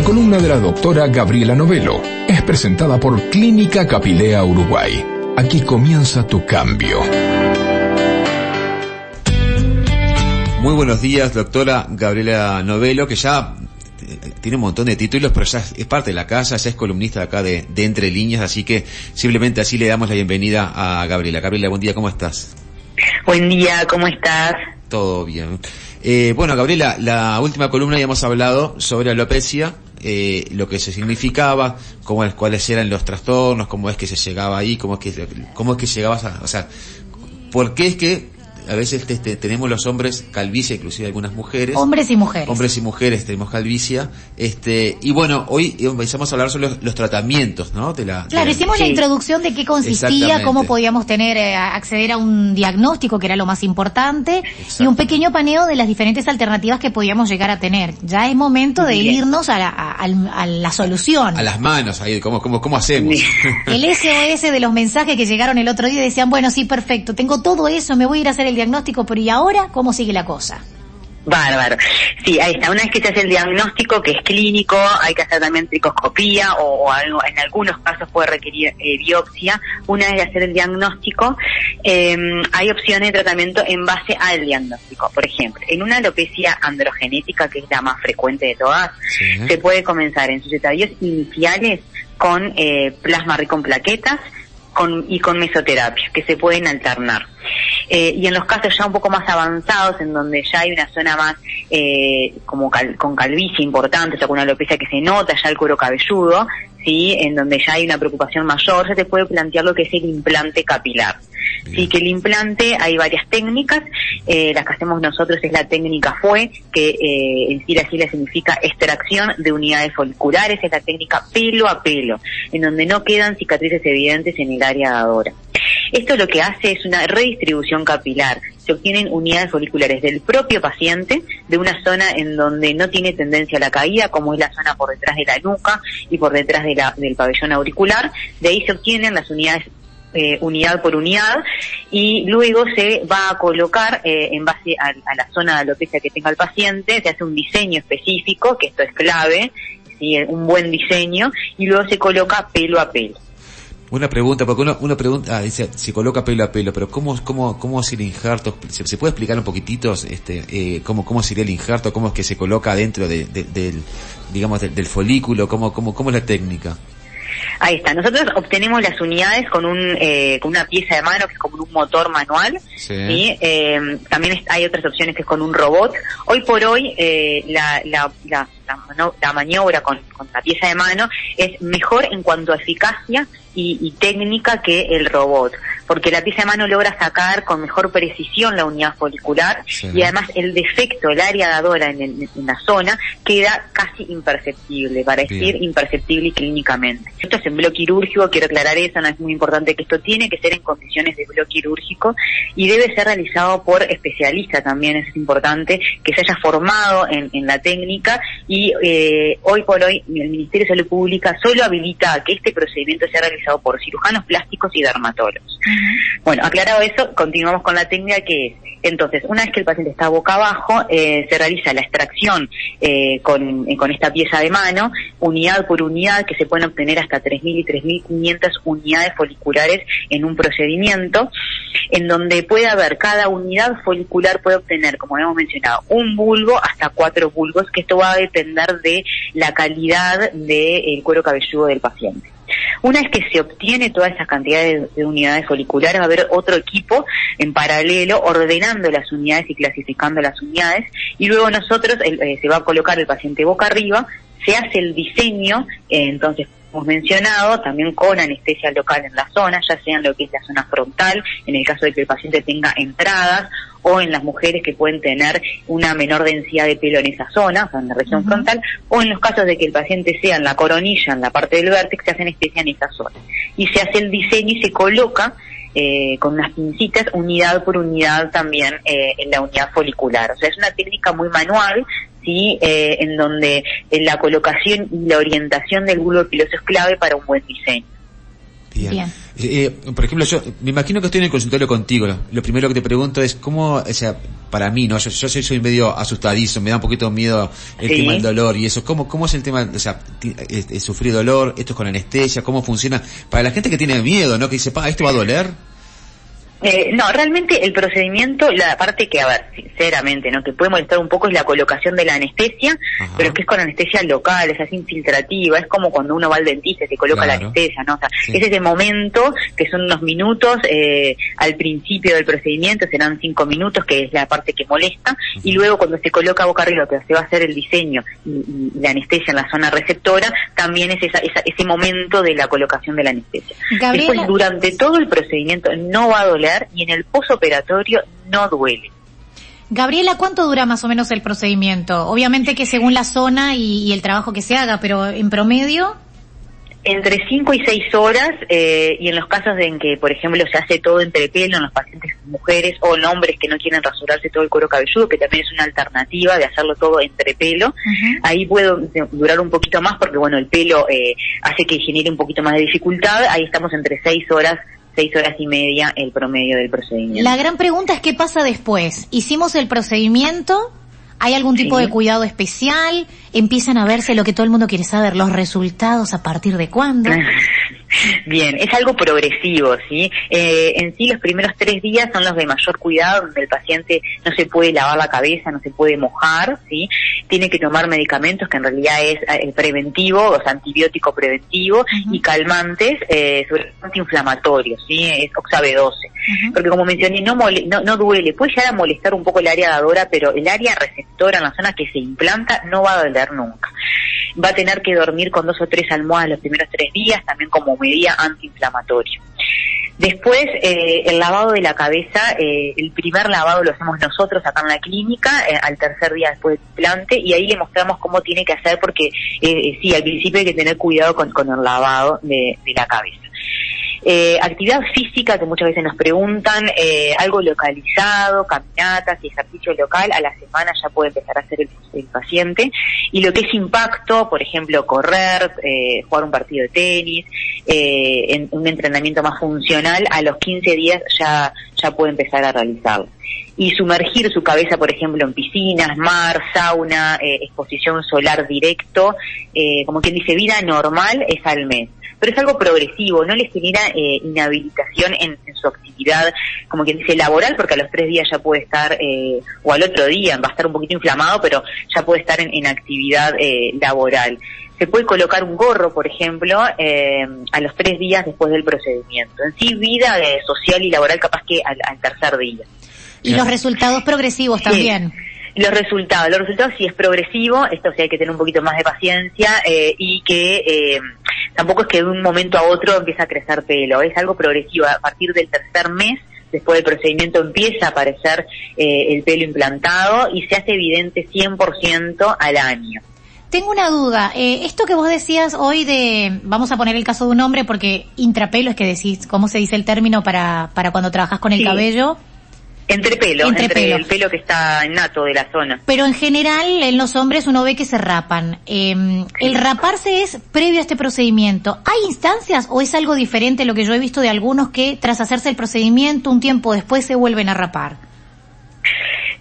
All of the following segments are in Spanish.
La columna de la doctora Gabriela Novelo es presentada por Clínica Capilea Uruguay. Aquí comienza tu cambio. Muy buenos días, doctora Gabriela Novelo, que ya eh, tiene un montón de títulos, pero ya es parte de la casa, ya es columnista acá de, de Entre Líneas, así que simplemente así le damos la bienvenida a Gabriela. Gabriela, buen día, ¿cómo estás? Buen día, ¿cómo estás? Todo bien. Eh, bueno, Gabriela, la última columna ya hemos hablado sobre alopecia, eh, lo que se significaba, cómo, cuáles eran los trastornos, cómo es que se llegaba ahí, cómo es que, cómo es que llegabas a, o sea, por qué es que a veces tenemos los hombres calvicie, inclusive algunas mujeres. Hombres y mujeres. Hombres y mujeres tenemos calvicia. Este, y bueno, hoy empezamos a hablar sobre los, tratamientos, ¿no? De la, claro, hicimos la introducción de qué consistía, cómo podíamos tener, eh, acceder a un diagnóstico, que era lo más importante, y un pequeño paneo de las diferentes alternativas que podíamos llegar a tener. Ya es momento de irnos a la, solución. A las manos, ahí, ¿cómo, cómo, cómo hacemos? El SOS de los mensajes que llegaron el otro día decían, bueno, sí, perfecto, tengo todo eso, me voy a ir a hacer el diagnóstico, pero ¿y ahora cómo sigue la cosa? Bárbaro. Sí, ahí está. Una vez que se hace el diagnóstico, que es clínico, hay que hacer también tricoscopía o, algo, en algunos casos puede requerir eh, biopsia. Una vez de hacer el diagnóstico, em, hay opciones de tratamiento en base al diagnóstico. Por ejemplo, en una alopecia androgenética, que es la más frecuente de todas, se puede comenzar en sus estadios iniciales con eh, plasma rico en plaquetas con, y con mesoterapia, que se pueden alternar. Eh, y en los casos ya un poco más avanzados, en donde ya hay una zona más eh, como con calvicie importante, o sea, con una alopecia que se nota ya el cuero cabelludo, ¿sí? en donde ya hay una preocupación mayor, se te puede plantear lo que es el implante capilar. Sí, que el implante hay varias técnicas, eh, la que hacemos nosotros es la técnica FUE, que eh, en sí la sigla significa extracción de unidades foliculares, es la técnica pelo a pelo, en donde no quedan cicatrices evidentes en el área dadora. Esto lo que hace es una redistribución capilar. Se obtienen unidades foliculares del propio paciente, de una zona en donde no tiene tendencia a la caída, como es la zona por detrás de la nuca y por detrás de la, del pabellón auricular. De ahí se obtienen las unidades eh, unidad por unidad y luego se va a colocar eh, en base a, la zona de alopecia que tenga el paciente, se hace un diseño específico, que esto es clave, un buen diseño, y luego se coloca pelo a pelo. Una pregunta, porque uno, pregunta, ah, dice, se coloca pelo a pelo, pero ¿cómo, cómo, cómo es el injerto? ¿Se, puede explicar un poquitito este, eh, cómo, cómo sería el injerto? ¿Cómo es que se coloca dentro de, del, digamos, del, folículo? ¿Cómo, cómo, ¿Cómo es la técnica? Ahí está. Nosotros obtenemos las unidades con un eh, con una pieza de mano que es como un motor manual. Sí. Eh, también hay otras opciones que es con un robot. Hoy por hoy eh, la, la, la, la, maniobra con, con la pieza de mano es mejor en cuanto a eficacia y, técnica que el robot, porque la pieza de mano logra sacar con mejor precisión la unidad folicular y además el defecto, el área dadora en, en, la zona queda casi imperceptible, para decir imperceptible clínicamente. Esto es en bloque quirúrgico, quiero aclarar eso, no es muy importante que esto tiene que ser en condiciones de bloque quirúrgico y debe ser realizado por especialistas también, es importante que se haya formado en, la técnica y eh, hoy por hoy el Ministerio de Salud Pública solo habilita que este procedimiento sea realizado por cirujanos plásticos y dermatólogos. Bueno, aclarado eso, continuamos con la técnica que es, entonces, una vez que el paciente está boca abajo, eh, se realiza la extracción eh, con, eh, con esta pieza de mano, unidad por unidad, que se pueden obtener hasta 3.000 y 3.500 unidades foliculares en un procedimiento, en donde puede haber, cada unidad folicular puede obtener, como hemos mencionado, un bulbo hasta cuatro bulbos, que esto va a depender de la calidad del cuero cabelludo del paciente. Una vez que se obtiene toda esa cantidad de, unidades foliculares, va a haber otro equipo en paralelo ordenando las unidades y clasificando las unidades y luego nosotros eh, se va a colocar el paciente boca arriba, se hace el diseño, eh, entonces hemos mencionado, también con anestesia local en la zona, ya sea en lo que es la zona frontal, en el caso de que el paciente tenga entradas, o en las mujeres que pueden tener una menor densidad de pelo en esa zona, o sea, en la región frontal, o en los casos de que el paciente sea en la coronilla, en la parte del vértex, se hace anestesia en esa zona. Y se hace el diseño y se coloca eh, con unas pincitas, unidad por unidad también eh, en la unidad folicular. O sea, es una técnica muy manual, ¿sí? Eh, en donde la colocación y la orientación del bulbo piloso es clave para un buen diseño. Bien. Eh, por ejemplo, yo me imagino que estoy en el consultorio contigo. Lo, primero que te pregunto es cómo, o sea, para mí, ¿no? Yo, yo soy, soy medio asustadizo, me da un poquito de miedo el tema del dolor y eso. ¿Cómo, cómo es el tema, o sea, sufrir dolor, esto es con anestesia, cómo funciona? Para la gente que tiene miedo, ¿no? Que dice, pa, ¿esto va a doler? Eh, no, realmente el procedimiento, la parte que, a ver, sinceramente, ¿no? Que puede molestar un poco es la colocación de la anestesia, pero que es con anestesia local, es así infiltrativa, es como cuando uno va al dentista y se coloca la anestesia, ¿no? O sea, es ese momento que son unos minutos eh, al principio del procedimiento, serán cinco minutos, que es la parte que molesta, y luego cuando se coloca boca arriba, que se va a hacer el diseño y, la anestesia en la zona receptora, también es esa, ese momento de la colocación de la anestesia. Después, durante todo el procedimiento no va a doler y en el posoperatorio no duele. Gabriela, ¿cuánto dura más o menos el procedimiento? Obviamente que según la zona y, el trabajo que se haga, pero en promedio. Entre 5 y 6 horas, eh, y en los casos en que, por ejemplo, se hace todo entre pelo en los pacientes mujeres o en hombres que no quieren rasurarse todo el cuero cabelludo, que también es una alternativa de hacerlo todo entre pelo, ahí puede durar un poquito más porque, bueno, el pelo eh, hace que genere un poquito más de dificultad, ahí estamos entre 6 horas seis horas y media el promedio del procedimiento. La gran pregunta es qué pasa después. Hicimos el procedimiento, ¿hay algún tipo de cuidado especial? Empiezan a verse lo que todo el mundo quiere saber, los resultados a partir de cuándo. Bien, es algo progresivo, ¿sí? Eh, en sí los primeros tres días son los de mayor cuidado, donde el paciente no se puede lavar la cabeza, no se puede mojar, ¿sí? Tiene que tomar medicamentos que en realidad es eh, preventivo, o sea, antibiótico preventivo y calmantes, eh, sobre todo antiinflamatorios, ¿sí? Es Oxabe 12. Porque como mencioné, no, no, no duele, puede llegar a molestar un poco el área dadora, pero el área en la zona que se implanta no va a doler nunca va a tener que dormir con dos o tres almohadas los primeros tres días, también como medida antiinflamatoria. Después, eh, el lavado de la cabeza, eh, el primer lavado lo hacemos nosotros acá en la clínica, eh, al tercer día después del implante, y ahí le mostramos cómo tiene que hacer, porque sí, al principio hay que tener cuidado con, el lavado de la cabeza. Eh, actividad física que muchas veces nos preguntan, eh, algo localizado, caminatas y ejercicio local, a la semana ya puede empezar a hacer el, paciente. Y lo que es impacto, por ejemplo, correr, eh, jugar un partido de tenis, eh, un entrenamiento más funcional, a los 15 días ya, ya puede empezar a realizarlo y sumergir su cabeza, por ejemplo, en piscinas, mar, sauna, exposición solar directo, como quien dice, vida normal es al mes pero es algo progresivo, no le genera eh, inhabilitación en, su actividad, como quien dice, laboral, porque a los tres días ya puede estar, eh, o al otro día, va a estar un poquito inflamado, pero ya puede estar en, actividad eh, laboral. Se puede colocar un gorro, por ejemplo, a los tres días después del procedimiento. En sí, vida social y laboral capaz que al, tercer día. Y los resultados progresivos también. Los resultados, los resultados sí es progresivo, esto sí hay que tener un poquito más de paciencia y que tampoco es que de un momento a otro empieza a crecer pelo, es algo progresivo. A partir del tercer mes, después del procedimiento, empieza a aparecer eh, el pelo implantado y se hace evidente 100% al año. Tengo una duda. Eh, esto que vos decías hoy de, vamos a poner el caso de un hombre porque intrapelo es que decís, ¿cómo se dice el término para, para cuando trabajas con el cabello? Entre pelo, entre, el pelo que está nato de la zona. Pero en general, en los hombres uno ve que se rapan. Eh, ¿El raparse es previo a este procedimiento? ¿Hay instancias o es algo diferente lo que yo he visto de algunos que tras hacerse el procedimiento un tiempo después se vuelven a rapar?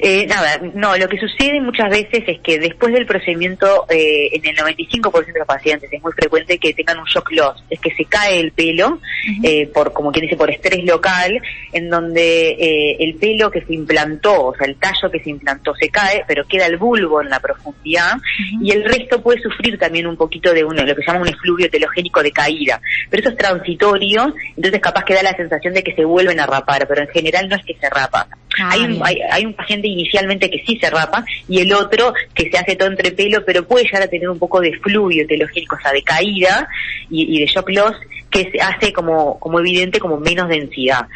Eh, nada, no, lo que sucede muchas veces es que después del procedimiento, eh, en el 95% de los pacientes es muy frecuente que tengan un shock loss, es que se cae el pelo, eh, por como quien dice, por estrés local, en donde eh, el pelo que se implantó, o sea, el tallo que se implantó se cae, pero queda el bulbo en la profundidad, y el resto puede sufrir también un poquito de uno, lo que se llama un efluvio telogénico de caída. Pero eso es transitorio, entonces capaz que da la sensación de que se vuelven a rapar, pero en general no es que se rapa. Ah, hay, un, hay, hay un paciente inicialmente que sí se rapa y el otro que se hace todo entre pelo, pero puede llegar a tener un poco de fluvio telogénico, o sea, de caída y, de shock loss, que se hace como, como evidente como menos densidad.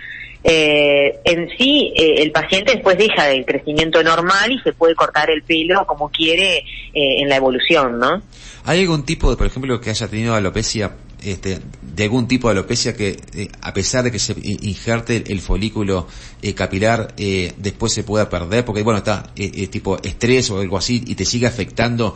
Eh, en sí, eh, el paciente después deja del crecimiento normal y se puede cortar el pelo como quiere eh, en la evolución, ¿no? ¿Hay algún tipo de, por ejemplo, que haya tenido alopecia este, de algún tipo de alopecia que, eh, a pesar de que se injerte el, folículo eh, capilar, eh, después se pueda perder, porque bueno, está tipo estrés o algo así y te sigue afectando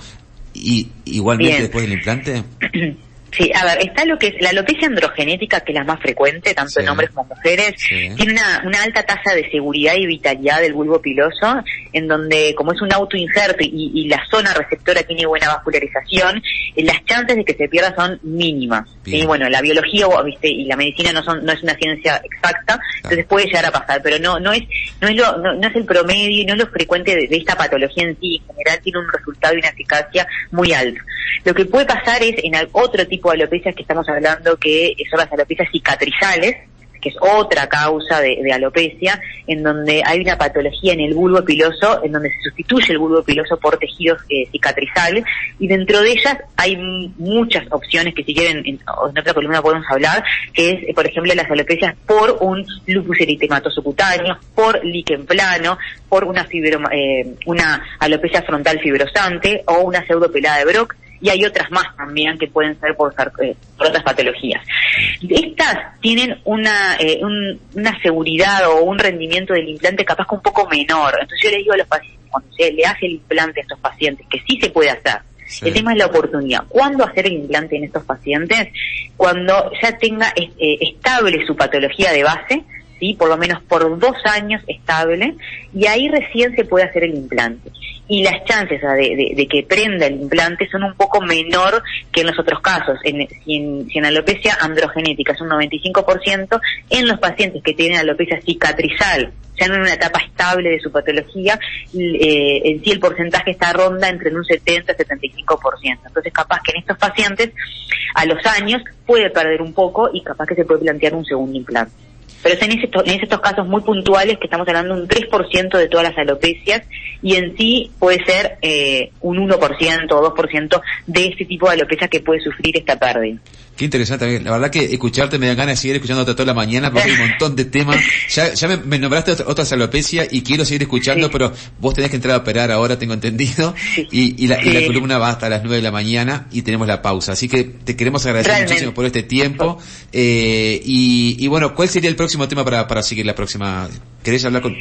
y igualmente después del implante? Sí, a ver, está lo que es la alopecia androgenética, que es la más frecuente, tanto en hombres como mujeres, tiene una, una, alta tasa de seguridad y vitalidad del bulbo piloso, en donde como es un autoinjerto y, y la zona receptora tiene buena vascularización, eh, las chances de que se pierda son mínimas. ¿sí? Bueno, la biología ¿viste? y la medicina no son no es una ciencia exacta, entonces puede llegar a pasar, pero no no es no es lo, no, es el promedio y no es lo frecuente de, de esta patología en sí, en general tiene un resultado y una eficacia muy alto. Lo que puede pasar es en otro tipo tipo de alopecias que estamos hablando que son las alopecias cicatrizales, que es otra causa de, alopecia, en donde hay una patología en el bulbo piloso, en donde se sustituye el bulbo piloso por tejidos eh, cicatrizales, y dentro de ellas hay muchas opciones que si quieren en, otra columna podemos hablar, que es, por ejemplo, las alopecias por un lupus eritematoso cutáneo, por líquen plano, por una, fibro, eh, una alopecia frontal fibrosante o una pseudopelada de Brock, y hay otras más también que pueden ser por, eh, por otras patologías. Estas tienen una, eh, una seguridad o un rendimiento del implante capaz que un poco menor. Entonces yo les digo a los pacientes, cuando se le hace el implante a estos pacientes, que sí se puede hacer, El tema es la oportunidad. ¿Cuándo hacer el implante en estos pacientes? Cuando ya tenga eh, estable su patología de base, ¿sí? por lo menos por dos años estable, y ahí recién se puede hacer el implante. Y las chances de, que prenda el implante son un poco menor que en los otros casos. En, si, en, alopecia androgenética es un 95%, en los pacientes que tienen alopecia cicatrizal, ya en una etapa estable de su patología, eh, en sí el porcentaje está ronda entre un 70 y 75%. Entonces capaz que en estos pacientes a los años puede perder un poco y capaz que se puede plantear un segundo implante pero es en, en estos casos muy puntuales que estamos hablando un 3% de todas las alopecias y en sí puede ser eh, un 1% o 2% de este tipo de alopecia que puede sufrir esta pérdida. Qué interesante, la verdad que escucharte me da ganas de seguir escuchándote toda la mañana porque hay un montón de temas. Ya, ya me, nombraste otras alopecias y quiero seguir escuchando, pero vos tenés que entrar a operar ahora, tengo entendido, y, y, la, y, la, columna va hasta las 9 de la mañana y tenemos la pausa. Así que te queremos agradecer muchísimo por este tiempo. Eh, y, y bueno, ¿cuál sería el próximo tema para, para seguir la próxima? ¿Querés hablar con...?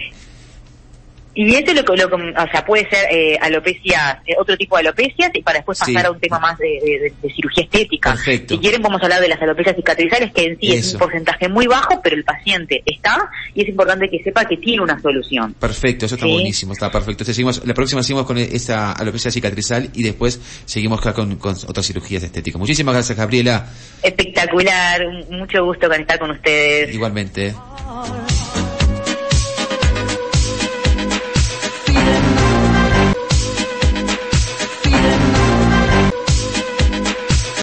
Y eso lo, lo, o sea, puede ser eh, alopecia, eh, otro tipo de alopecias, y para después pasar a un tema más de, cirugía estética. Si quieren, vamos a hablar de las alopecias cicatrizales, que en sí es un porcentaje muy bajo, pero el paciente está, y es importante que sepa que tiene una solución. Perfecto, eso está buenísimo, está perfecto. Entonces, seguimos, la próxima seguimos con esta alopecia cicatrizal y después seguimos con, con otras cirugías estéticas. Muchísimas gracias, Gabriela. Espectacular, mucho gusto con estar con ustedes. Igualmente.